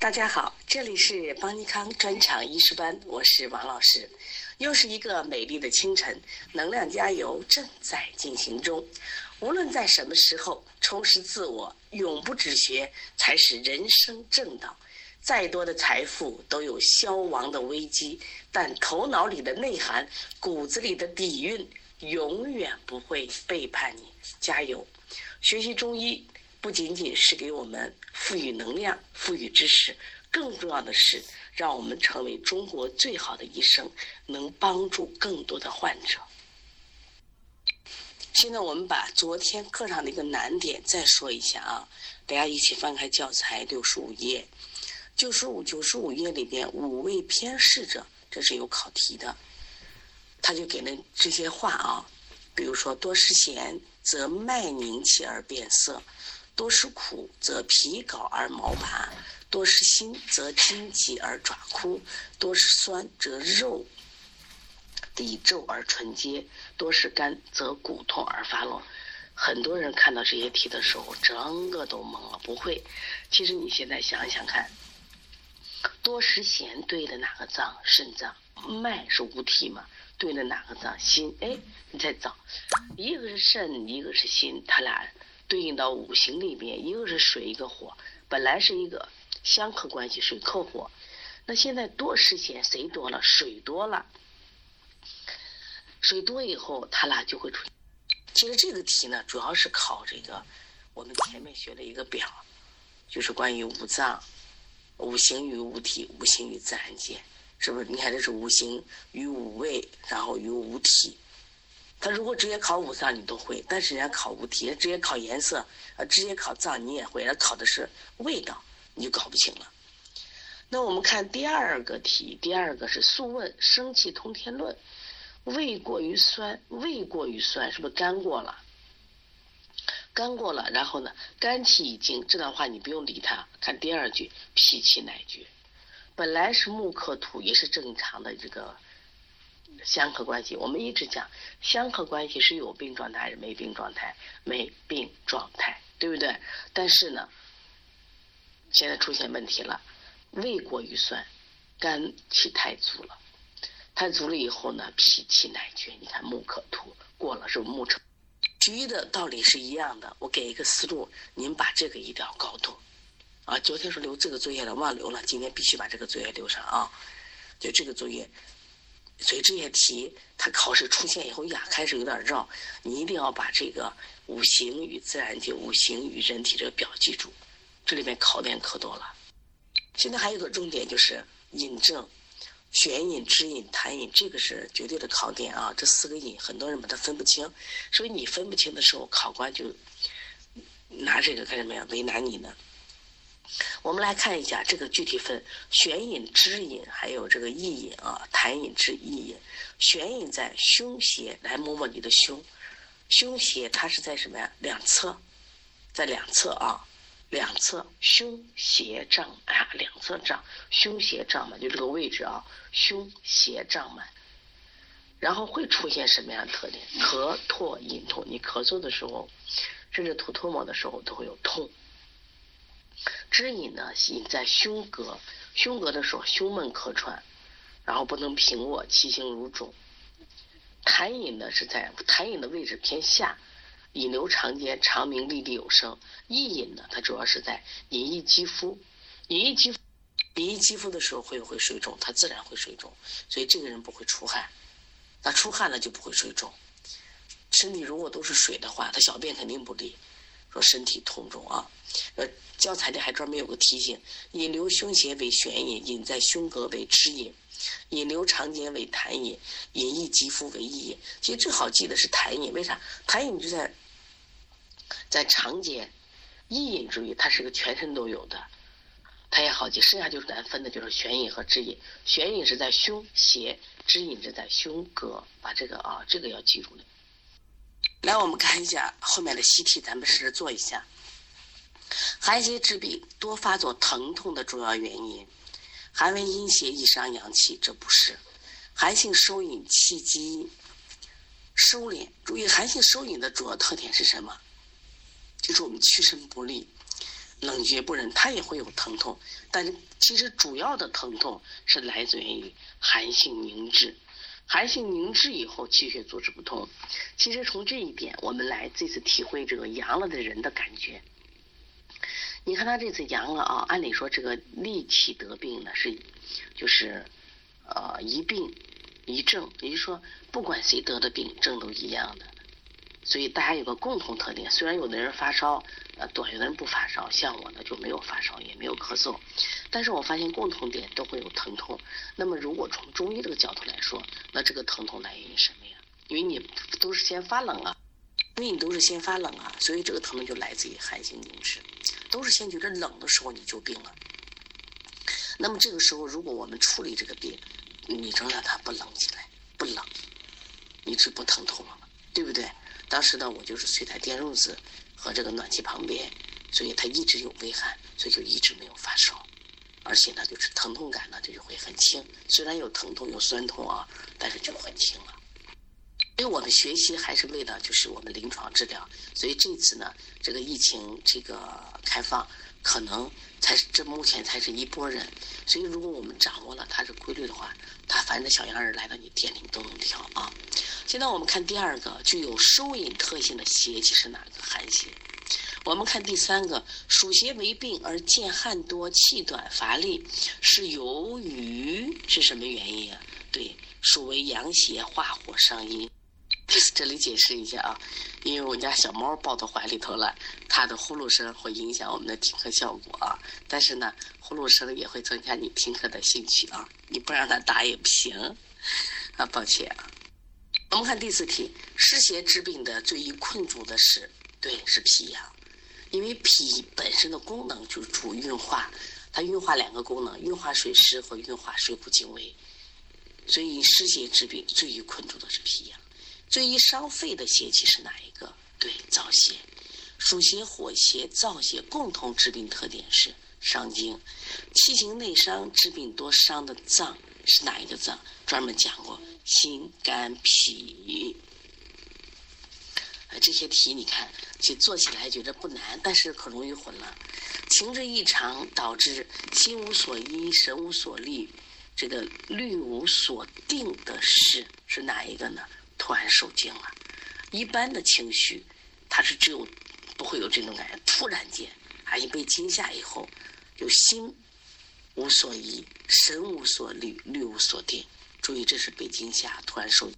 大家好，这里是邦尼康专场医师班，我是王老师。又是一个美丽的清晨，能量加油正在进行中。无论在什么时候，充实自我，永不止学，才是人生正道。再多的财富都有消亡的危机，但头脑里的内涵、骨子里的底蕴，永远不会背叛你。加油！学习中医。不仅仅是给我们赋予能量、赋予知识，更重要的是让我们成为中国最好的医生，能帮助更多的患者。现在我们把昨天课上的一个难点再说一下啊，大家一起翻开教材六十五页，九十五九十五页里边五味偏嗜者，这是有考题的，他就给了这些话啊，比如说多食咸则脉凝气而变色。多食苦，则皮槁而毛拔；多食辛，则筋急而爪枯；多食酸，则肉底皱而唇结；多食甘，则骨痛而发落。很多人看到这些题的时候，整个都懵了，不会。其实你现在想想看，多食咸对的哪个脏？肾脏。脉是无体嘛？对的哪个脏？心。哎，你再找，一个是肾，一个是心，他俩。对应到五行里边，一个是水，一个火，本来是一个相克关系，水克火。那现在多食咸，谁多了？水多了，水多以后，它俩就会出。其实这个题呢，主要是考这个我们前面学的一个表，就是关于五脏、五行与五体、五行与自然界，是不是？你看这是五行与五味，然后与五体。他如果直接考五脏你都会，但是人家考五题，直接考颜色，呃，直接考脏你也会，他考的是味道，你就搞不清了。那我们看第二个题，第二个是《素问·生气通天论》，胃过于酸，胃过于酸，是不是肝过了？肝过了，然后呢，肝气已经，这段话你不用理它。看第二句，脾气乃绝，本来是木克土，也是正常的这个。相克关系，我们一直讲相克关系是有病状态还是没病状态？没病状态，对不对？但是呢，现在出现问题了，胃过于酸，肝气太足了，太足了以后呢，脾气乃绝。你看木克土过了是木成，其余的道理是一样的。我给一个思路，您把这个一定要搞懂啊！昨天说留这个作业了，忘留了，今天必须把这个作业留上啊！就这个作业。所以这些题，它考试出现以后呀，开始有点绕。你一定要把这个五行与自然界、五行与人体这个表记住。这里面考点可多了。现在还有个重点就是引证、玄引、知引、谈引，这个是绝对的考点啊。这四个引，很多人把它分不清。所以你分不清的时候，考官就拿这个干什么呀？为难你呢？我们来看一下这个具体分悬引、支引，还有这个意引啊，弹引、支意引。悬引在胸胁，来摸摸你的胸，胸胁它是在什么呀？两侧，在两侧啊，两侧胸胁胀啊，两侧胀，胸胁胀满，就这个位置啊，胸胁胀满。然后会出现什么样的特点？咳唾隐痛，你咳嗽的时候，甚至吐唾沫的时候都会有痛。支引呢，引在胸膈，胸膈的时候胸闷咳喘，然后不能平卧，气行如肿。痰饮呢是在痰饮的位置偏下，引流长间，长鸣沥沥有声。意饮呢，它主要是在隐溢肌肤，隐溢肌肤，隐溢肌肤的时候会不会水肿？它自然会水肿，所以这个人不会出汗，那出汗了就不会水肿。身体如果都是水的话，他小便肯定不利。说身体痛肿啊，呃，教材里还专门有个提醒：引流胸胁为悬引，引在胸膈为支引，引流长间为痰引，引溢肌肤为意引。其实最好记的是痰引，为啥？痰引就在在长间，意引注意，它是个全身都有的，它也好记。剩下就是难分的，就是悬引和支引。悬引是在胸胁，支引是在胸膈，把这个啊，这个要记住了。来，我们看一下后面的习题，咱们试着做一下。寒邪治病多发作疼痛的主要原因，寒为阴邪，易伤阳气，这不是。寒性收引，气机收敛。注意，寒性收引的主要特点是什么？就是我们屈伸不利。冷绝不仁，它也会有疼痛，但是其实主要的疼痛是来自于寒性凝滞。寒性凝滞以后，气血组织不通。其实从这一点，我们来这次体会这个阳了的人的感觉。你看他这次阳了啊，按理说这个戾气得病呢是，就是呃一病一症，也就是说不管谁得的病，症都一样的。所以大家有个共同特点，虽然有的人发烧呃多，有的人不发烧，像我呢就没有发烧，也没有咳嗽，但是我发现共同点都会有疼痛。那么如果从中医这个角度来说，那这个疼痛来源于什么呀？因为你都是先发冷啊，因为你都是先发冷啊，所以这个疼痛就来自于寒性凝滞，都是先觉得冷的时候你就病了。那么这个时候如果我们处理这个病，你能让它不冷起来，不冷，你是不疼痛了，对不对？当时呢，我就是睡在电褥子和这个暖气旁边，所以它一直有微寒，所以就一直没有发烧，而且呢，就是疼痛感呢，这就会很轻。虽然有疼痛有酸痛啊，但是就很轻了。所以我们学习还是为了就是我们临床治疗，所以这次呢，这个疫情这个开放，可能才是这目前才是一波人，所以如果我们掌握了它是规律的话，它反正小样儿来到你店里都能调啊。现在我们看第二个具有收引特性的邪气是哪个寒邪？我们看第三个暑邪为病而见汗多、气短、乏力，是由于是什么原因啊？对，属为阳邪化火伤阴。这里解释一下啊，因为我家小猫抱到怀里头了，它的呼噜声会影响我们的听课效果啊。但是呢，呼噜声也会增加你听课的兴趣啊。你不让它打也不行啊，抱歉啊。我们看第四题，湿邪治病的最易困住的是，对，是脾阳，因为脾本身的功能就是主运化，它运化两个功能，运化水湿和运化水谷精微，所以湿邪治病最易困住的是脾阳，最易伤肺的邪气是哪一个？对，燥邪，暑邪、火邪、燥邪共同治病特点是伤精，气行内伤治病多伤的脏是哪一个脏？专门讲过。心、肝、脾，啊，这些题你看，其实做起来觉得不难，但是可容易混了。情志异常导致心无所依、神无所立，这个虑无所定的事是哪一个呢？突然受惊了。一般的情绪，它是只有不会有这种感觉，突然间，啊，一被惊吓以后，就心无所依、神无所虑、虑无所定。注意，这是被惊吓，突然受。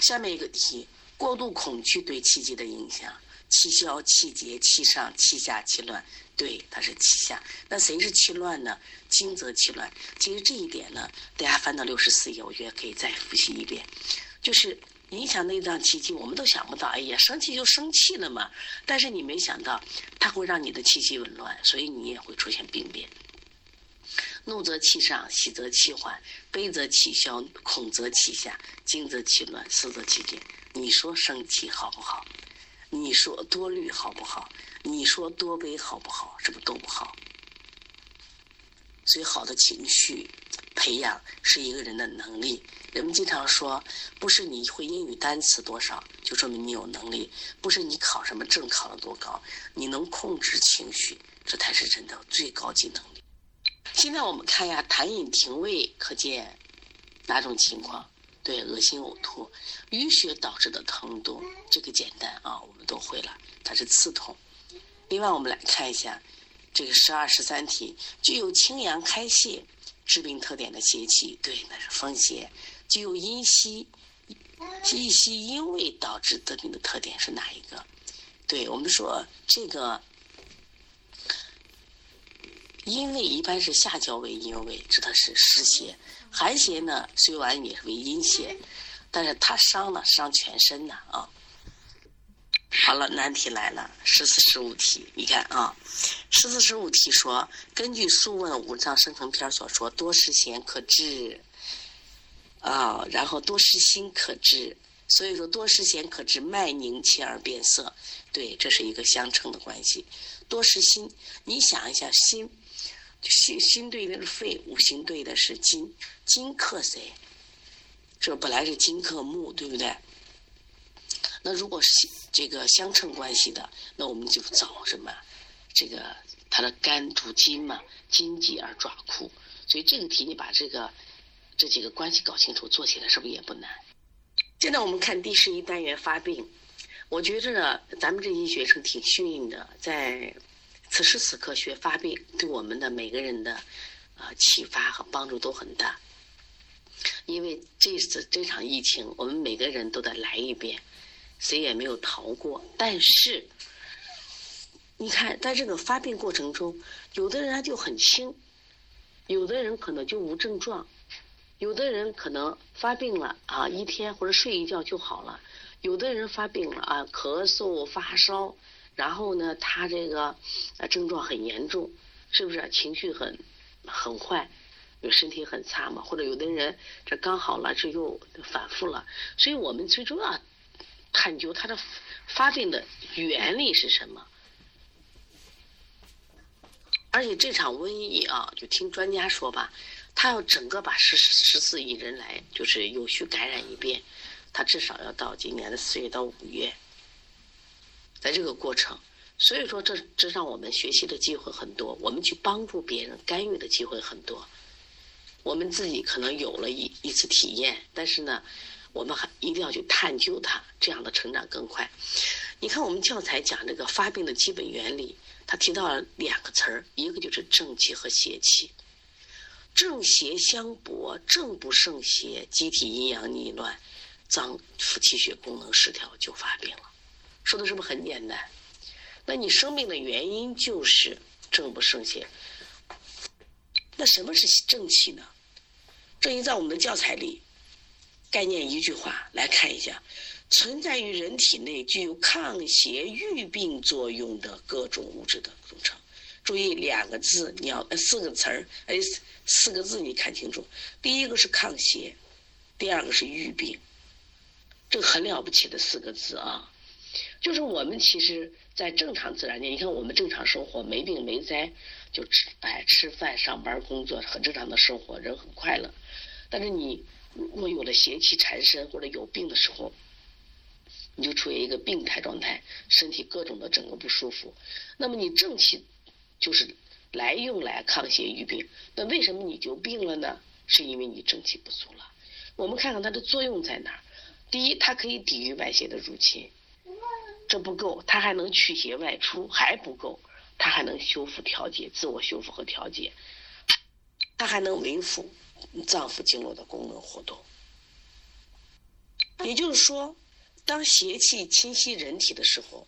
下面一个题：过度恐惧对气机的影响，气消、气结、气上、气下、气乱。对，它是气下。那谁是气乱呢？惊则气乱。其实这一点呢，大家翻到六十四页，我觉得可以再复习一遍。就是影响内脏气机，我们都想不到。哎呀，生气就生气了嘛。但是你没想到，它会让你的气机紊乱，所以你也会出现病变。怒则气上，喜则气缓，悲则气消，恐则气下，惊则气乱，思则气结。你说生气好不好？你说多虑好不好？你说多悲好不好？是不都不好？所以，好的情绪培养是一个人的能力。人们经常说，不是你会英语单词多少，就说明你有能力；不是你考什么证考了多高，你能控制情绪，这才是人的最高级能力。现在我们看一下，痰饮停胃，可见哪种情况？对，恶心呕吐，淤血导致的疼痛，这个简单啊，我们都会了，它是刺痛。另外，我们来看一下这个十二十三题，具有清阳开泄、治病特点的邪气，对，那是风邪。具有阴虚、阴虚阴胃导致得病的特点是哪一个？对我们说这个。阴胃一般是下焦为阴胃，指的是湿邪；寒邪呢，虽然也是为阴邪，但是它伤呢，伤全身呢啊。好了，难题来了，十四十五题，你看啊，十四十五题说，根据《素问·五脏生成篇》所说，多食咸可治啊，然后多食辛可治，所以说多食咸可治脉凝气而变色，对，这是一个相称的关系。多食辛，你想一下心。心心对的是肺，五行对的是金，金克谁？这本来是金克木，对不对？那如果是这个相称关系的，那我们就找什么？这个他的肝主筋嘛，筋急而爪枯，所以这个题你把这个这几个关系搞清楚，做起来是不是也不难？现在我们看第十一单元发病，我觉着呢，咱们这些学生挺幸运的，在此时此刻学发病，对我们的每个人的啊启发和帮助都很大。因为这次这场疫情，我们每个人都得来一遍，谁也没有逃过。但是，你看，在这个发病过程中，有的人他就很轻，有的人可能就无症状。有的人可能发病了啊，一天或者睡一觉就好了；有的人发病了啊，咳嗽、发烧，然后呢，他这个症状很严重，是不是情绪很很坏，有身体很差嘛？或者有的人这刚好了，这又反复了。所以我们最重要探究它的发病的原理是什么。而且这场瘟疫啊，就听专家说吧。他要整个把十十四亿人来就是有序感染一遍，他至少要到今年的四月到五月，在这个过程，所以说这这让我们学习的机会很多，我们去帮助别人干预的机会很多，我们自己可能有了一一次体验，但是呢，我们还一定要去探究它，这样的成长更快。你看我们教材讲这个发病的基本原理，他提到了两个词儿，一个就是正气和邪气。正邪相搏，正不胜邪，机体阴阳逆乱，脏腑气血功能失调就发病了。说的是不是很简单？那你生病的原因就是正不胜邪。那什么是正气呢？正气在我们的教材里，概念一句话来看一下：存在于人体内具有抗邪御病作用的各种物质的组成。注意两个字，你要四个词儿，哎，四个字你看清楚。第一个是抗邪，第二个是愈病，这很了不起的四个字啊！就是我们其实，在正常自然界，你看我们正常生活，没病没灾，就吃哎吃饭、上班、工作，很正常的生活，人很快乐。但是你如果有了邪气缠身或者有病的时候，你就处于一个病态状态，身体各种的整个不舒服。那么你正气。就是来用来抗邪御病，那为什么你就病了呢？是因为你正气不足了。我们看看它的作用在哪儿。第一，它可以抵御外邪的入侵，这不够，它还能驱邪外出，还不够，它还能修复调节，自我修复和调节，它还能维护脏腑经络的功能活动。也就是说，当邪气侵袭人体的时候，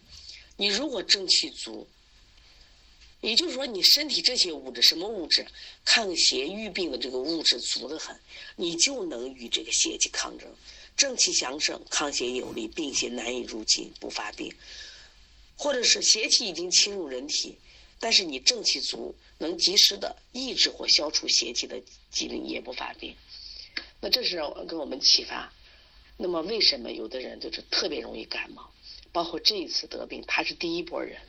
你如果正气足。也就是说，你身体这些物质，什么物质，抗邪御病的这个物质足得很，你就能与这个邪气抗争，正气强盛，抗邪有力，病邪难以入侵，不发病；或者是邪气已经侵入人体，但是你正气足，能及时的抑制或消除邪气的机灵，也不发病。那这是给我们启发。那么，为什么有的人就是特别容易感冒？包括这一次得病，他是第一波人。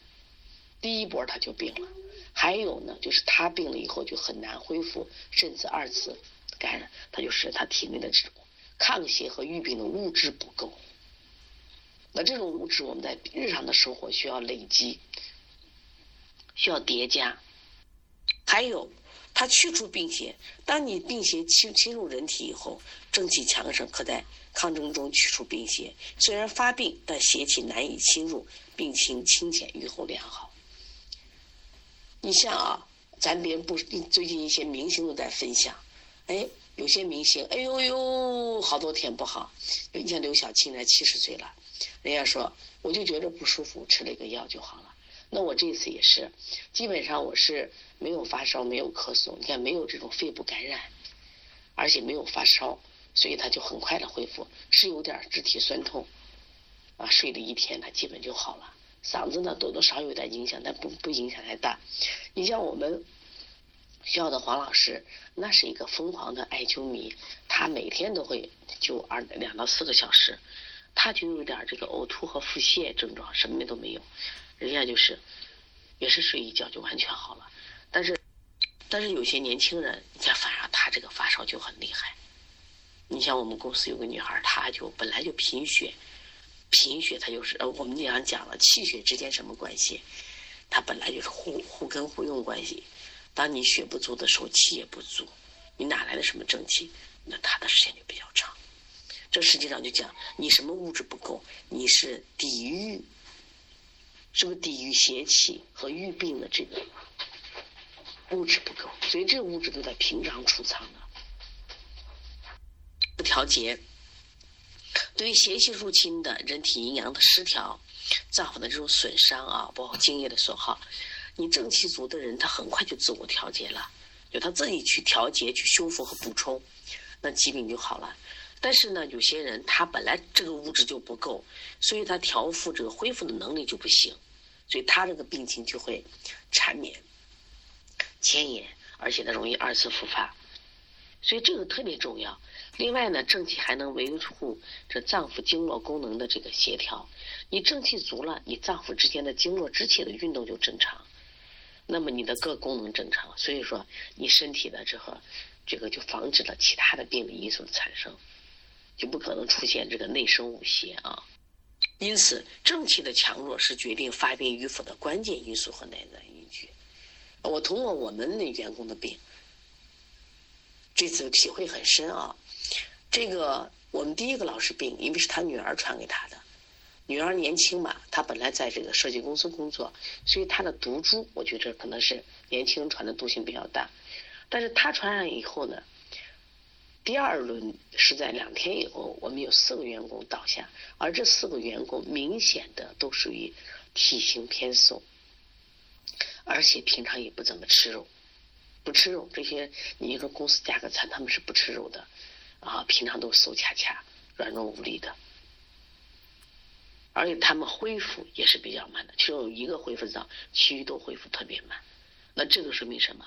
第一波他就病了，还有呢，就是他病了以后就很难恢复，甚至二次感染，他就是他体内的这种抗邪和预病的物质不够。那这种物质我们在日常的生活需要累积，需要叠加。还有，它去除病邪，当你病邪侵侵入人体以后，正气强盛，可在抗争中去除病邪。虽然发病，但邪气难以侵入，病情清浅，愈后良好。你像啊，咱别人不最近一些明星都在分享，哎，有些明星，哎呦呦，好多天不好。你像刘晓庆，才七十岁了，人家说我就觉得不舒服，吃了一个药就好了。那我这次也是，基本上我是没有发烧，没有咳嗽，你看没有这种肺部感染，而且没有发烧，所以他就很快的恢复，是有点肢体酸痛，啊，睡了一天，他基本就好了。嗓子呢，多多少有点影响，但不不影响太大。你像我们学校的黄老师，那是一个疯狂的艾灸迷，他每天都会灸二两到四个小时，他就有点这个呕吐和腹泻症状，什么都没有，人家就是也是睡一觉就完全好了。但是但是有些年轻人，你看反而他这个发烧就很厉害。你像我们公司有个女孩，她就本来就贫血。贫血，她就是呃，我们经常讲了气血之间什么关系？它本来就是互互根互用关系。当你血不足的时候，气也不足，你哪来的什么正气？那它的时间就比较长。这实际上就讲你什么物质不够，你是抵御，是不是抵御邪气和郁病的这个物质不够？所以这物质都在平常储藏的。不调节对于邪气入侵的人体阴阳的失调。脏腑的这种损伤啊，包括精液的损耗，你正气足的人，他很快就自我调节了，就他自己去调节、去修复和补充，那疾病就好了。但是呢，有些人他本来这个物质就不够，所以他调复这个恢复的能力就不行，所以他这个病情就会缠绵、牵延，而且呢容易二次复发，所以这个特别重要。另外呢，正气还能维护这脏腑经络功能的这个协调。你正气足了，你脏腑之间的经络之气的运动就正常，那么你的各功能正常，所以说你身体的这个这个就防止了其他的病理因素的产生，就不可能出现这个内生五邪啊。因此，正气的强弱是决定发病与否的关键因素和内在依据。我通过我们那员工的病，这次体会很深啊。这个我们第一个老师病，因为是他女儿传给他的。女儿年轻嘛，她本来在这个设计公司工作，所以她的毒株，我觉得可能是年轻人传的毒性比较大。但是她传染以后呢，第二轮是在两天以后，我们有四个员工倒下，而这四个员工明显的都属于体型偏瘦，而且平常也不怎么吃肉，不吃肉。这些你一个公司加个餐，他们是不吃肉的。啊，平常都瘦恰恰、软弱无力的，而且他们恢复也是比较慢的，只有一个恢复脏，其余都恢复特别慢。那这个说明什么？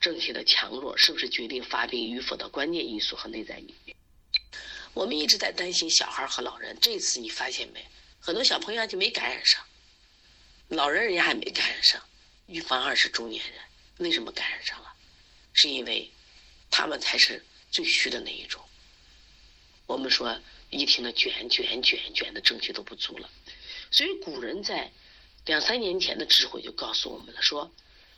正气的强弱是不是决定发病与否的关键因素和内在因素？我们一直在担心小孩和老人，这次你发现没？很多小朋友就没感染上，老人人家还没感染上，反而是中年人为什么感染上了？是因为他们才是。最虚的那一种，我们说一听的卷卷卷卷的正气都不足了，所以古人在两三年前的智慧就告诉我们了，说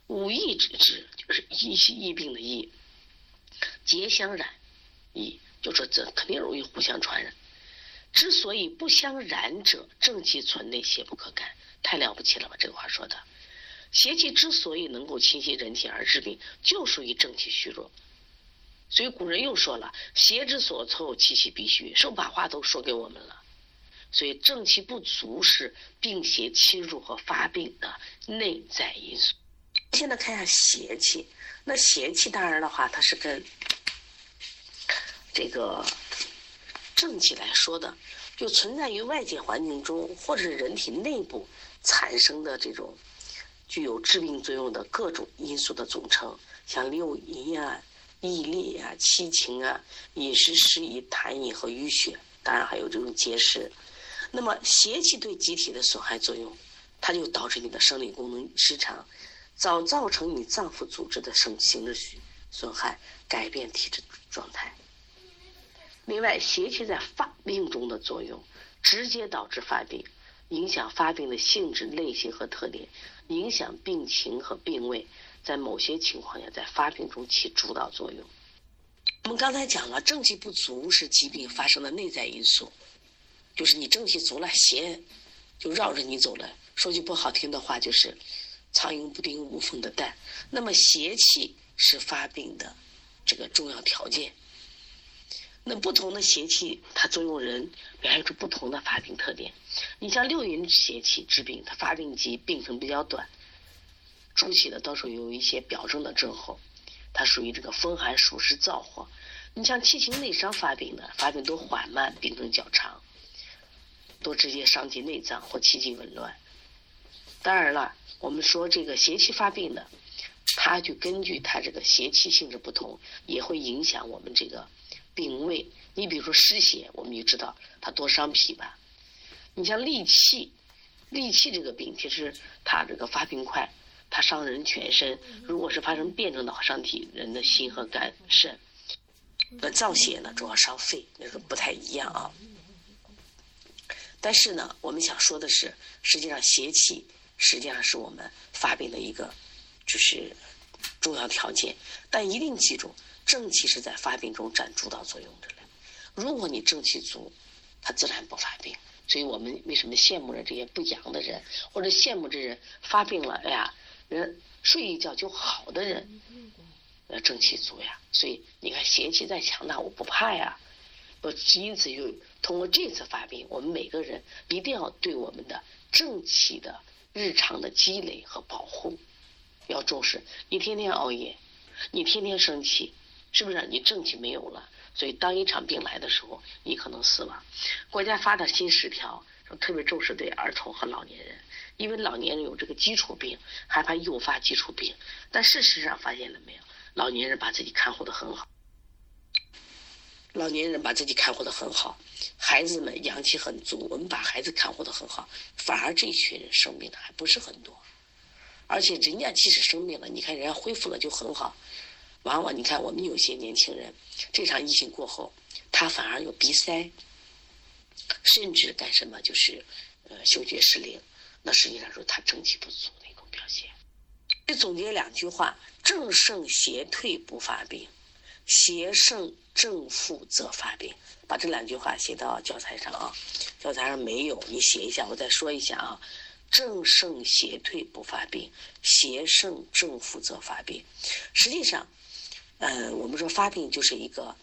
五疫之治就是疫疫病的疫，皆相染，疫就说这肯定容易互相传染。之所以不相染者，正气存内，邪不可干，太了不起了吧？这个话说的，邪气之所以能够侵袭人体而致病，就属于正气虚弱。所以古人又说了：“邪之所凑，气气必虚。”是不把话都说给我们了。所以正气不足是病邪侵入和发病的内在因素。现在看一下邪气，那邪气当然的话，它是跟这个正气来说的，就存在于外界环境中或者是人体内部产生的这种具有致病作用的各种因素的总称，像六淫啊。毅力啊，七情啊，饮食失宜、痰饮和淤血，当然还有这种结石。那么邪气对机体的损害作用，它就导致你的生理功能失常，早造成你脏腑组织的生形质损害，改变体质状态。另外，邪气在发病中的作用，直接导致发病，影响发病的性质、类型和特点，影响病情和病位。在某些情况下，在发病中起主导作用。我们刚才讲了，正气不足是疾病发生的内在因素，就是你正气足了，邪就绕着你走了。说句不好听的话，就是苍蝇不叮无缝的蛋。那么邪气是发病的这个重要条件。那不同的邪气，它作用人表现出不同的发病特点。你像六淫邪气治病，它发病急，病程比较短。初期的，到时候有一些表症的症候，它属于这个风寒暑湿燥火。你像七情内伤发病的，发病都缓慢，病程较长，都直接伤及内脏或气机紊乱。当然了，我们说这个邪气发病的，它就根据它这个邪气性质不同，也会影响我们这个病位。你比如说湿邪，我们就知道它多伤脾吧。你像戾气，戾气这个病，其实它这个发病快。它伤人全身，如果是发生辩证的话，伤体人的心和肝肾。那燥邪呢，主要伤肺，那个不太一样啊。但是呢，我们想说的是，实际上邪气实际上是我们发病的一个就是重要条件。但一定记住，正气是在发病中占主导作用的。如果你正气足，他自然不发病。所以我们为什么羡慕着这些不阳的人，或者羡慕这人发病了？哎呀，人睡一觉就好的人，呃，正气足呀。所以你看，邪气再强大，我不怕呀。我因此就通过这次发病，我们每个人一定要对我们的正气的日常的积累和保护要重视。你天天熬夜，你天天生气，是不是？你正气没有了。所以，当一场病来的时候，你可能死亡。国家发的新十条，特别重视对儿童和老年人，因为老年人有这个基础病，害怕诱发基础病。但事实上发现了没有？老年人把自己看护的很好，老年人把自己看护的很好，孩子们阳气很足，我们把孩子看护的很好，反而这一群人生病的还不是很多。而且人家即使生病了，你看人家恢复了就很好。往往你看，我们有些年轻人，这场疫情过后，他反而有鼻塞，甚至干什么就是呃嗅觉失灵。那实际上说他正气不足的一种表现。就总结两句话：正盛邪退不发病，邪盛正负则发病。把这两句话写到教材上啊，教材上没有，你写一下，我再说一下啊。正盛邪退不发病，邪盛正负则发病。实际上。呃，我们说发病就是一个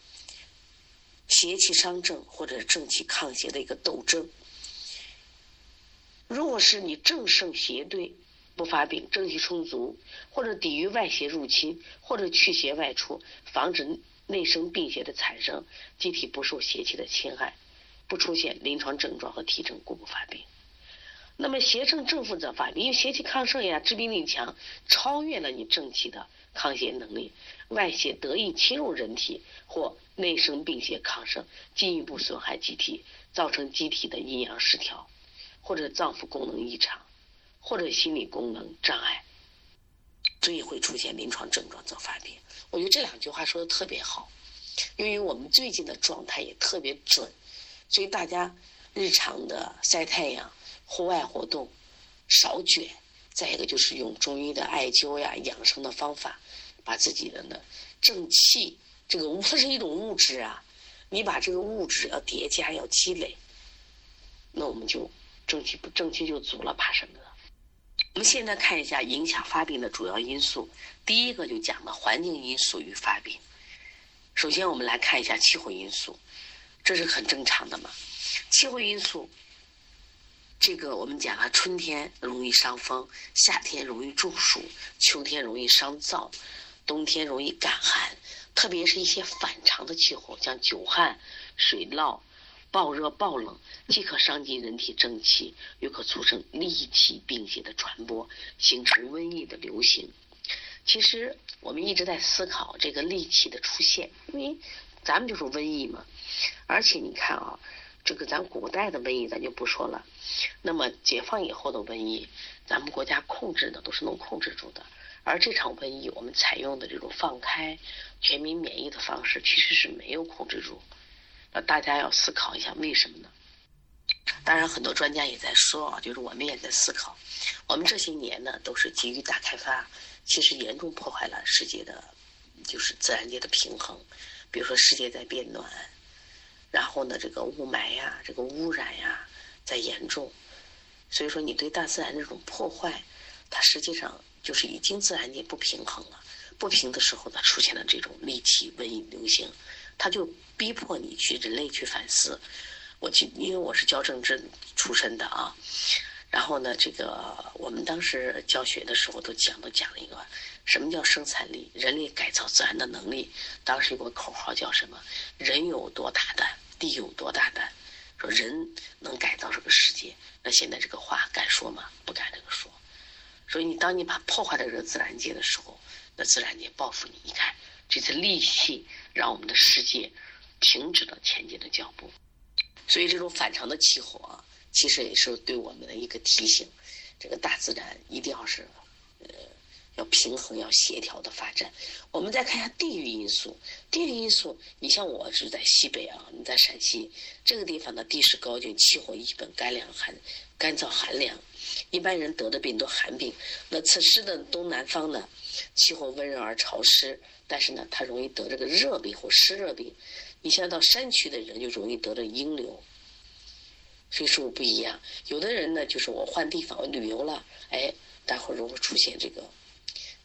邪气伤正或者正气抗邪的一个斗争。如果是你正胜邪对不发病，正气充足，或者抵御外邪入侵，或者驱邪外出，防止内生病邪的产生，机体不受邪气的侵害，不出现临床症状和体征，故不发病。那么邪胜正负则发病，因为邪气抗盛呀，致病力强，超越了你正气的抗邪能力。外邪得意侵入人体，或内生病邪抗生，进一步损害机体，造成机体的阴阳失调，或者脏腑功能异常，或者心理功能障碍，所以会出现临床症状做发病。我觉得这两句话说的特别好，由于我们最近的状态也特别准，所以大家日常的晒太阳、户外活动少卷，再一个就是用中医的艾灸呀、养生的方法。把自己的呢正气，这个它 是一种物质啊，你把这个物质要叠加要积累，那我们就正气不正气就足了，怕什么呢？我们现在看一下影响发病的主要因素，第一个就讲了环境因素与发病。首先我们来看一下气候因素，这是很正常的嘛。气候因素，这个我们讲了，春天容易伤风，夏天容易中暑，秋天容易伤燥。冬天容易感寒，特别是一些反常的气候，像久旱、水涝、暴热、暴冷，既可伤及人体正气，又可促成戾气病邪的传播，形成瘟疫的流行。其实我们一直在思考这个戾气的出现，因为咱们就是瘟疫嘛。而且你看啊，这个咱古代的瘟疫咱就不说了，那么解放以后的瘟疫，咱们国家控制的都是能控制住的。而这场瘟疫，我们采用的这种放开、全民免疫的方式，其实是没有控制住。大家要思考一下，为什么呢？当然，很多专家也在说啊，就是我们也在思考，我们这些年呢，都是急于大开发，其实严重破坏了世界的，就是自然界的平衡。比如说，世界在变暖，然后呢，这个雾霾呀，这个污染呀，在严重。所以说，你对大自然这种破坏，它实际上。就是已经自然界不平衡了，不平的时候呢，出现了这种戾气瘟疫流行，他就逼迫你去人类去反思。我去，因为我是教政治出身的啊，然后呢，这个我们当时教学的时候都讲都讲了一个什么叫生产力，人类改造自然的能力。当时有个口号叫什么？人有多大胆，地有多大胆。说人能改造这个世界，那现在这个话敢说吗？不敢这个说。所以你当你把破坏了这个自然界的时候，那自然界报复你。你看，这次戾气让我们的世界停止了前进的脚步。所以这种反常的气候啊，其实也是对我们的一个提醒。这个大自然一定要是呃要平衡、要协调的发展。我们再看一下地域因素，地域因素，你像我是在西北啊，你在陕西这个地方的地势高峻，气候一般干凉寒、干燥寒凉，一般人得的病都寒病。那此时的东南方呢，气候温热而潮湿，但是呢，它容易得这个热病或湿热病。你像到山区的人就容易得这阴流。所以说不一样，有的人呢，就是我换地方，我旅游了，哎，待会儿如果出现这个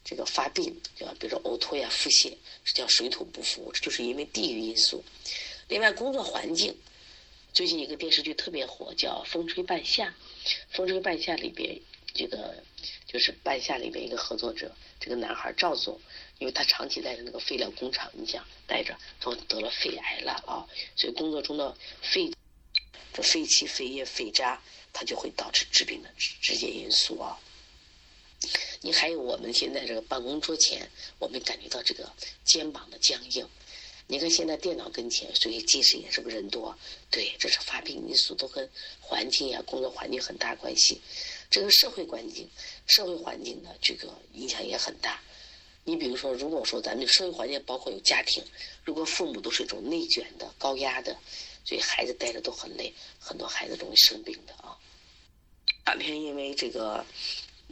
这个发病，对吧？比如说呕吐呀、腹泻，这叫水土不服，这就是因为地域因素。另外，工作环境，最近一个电视剧特别火，叫《风吹半夏》。《风吹半夏》里边，这个就是半夏里边一个合作者，这个男孩赵总，因为他长期在那个废料工厂，你想待着，都得了肺癌了啊，所以工作中的肺。这废气、废液、废渣，它就会导致致病的直直接因素啊。你还有我们现在这个办公桌前，我们感觉到这个肩膀的僵硬。你看现在电脑跟前，所以近视眼是不是人多？对，这是发病因素，都跟环境呀、工作环境很大关系。这个社会环境、社会环境的这个影响也很大。你比如说，如果说咱们的社会环境包括有家庭，如果父母都是一种内卷的、高压的。所以孩子待着都很累，很多孩子容易生病的啊。两天因为这个，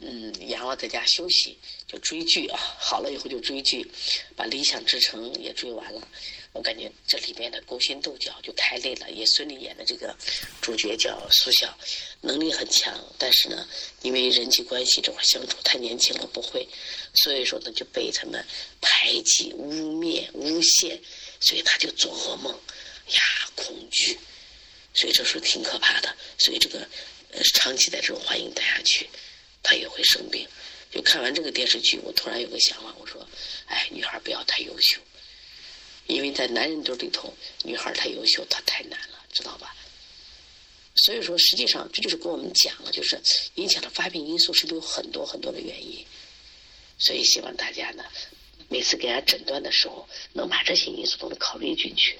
嗯，阳了在家休息，就追剧啊。好了以后就追剧，把《理想之城》也追完了。我感觉这里面的勾心斗角就太累了。也孙俪演的这个主角叫苏晓，能力很强，但是呢，因为人际关系这块相处太年轻了不会，所以说呢就被他们排挤、污蔑、诬陷，所以他就做噩梦。呀，恐惧，所以这是挺可怕的。所以这个，呃，长期在这种环境待下去，他也会生病。就看完这个电视剧，我突然有个想法，我说，哎，女孩不要太优秀，因为在男人堆里头，女孩太优秀，她太难了，知道吧？所以说，实际上这就是跟我们讲了，就是影响的发病因素是不是有很多很多的原因？所以希望大家呢，每次给人诊断的时候，能把这些因素都能考虑进去。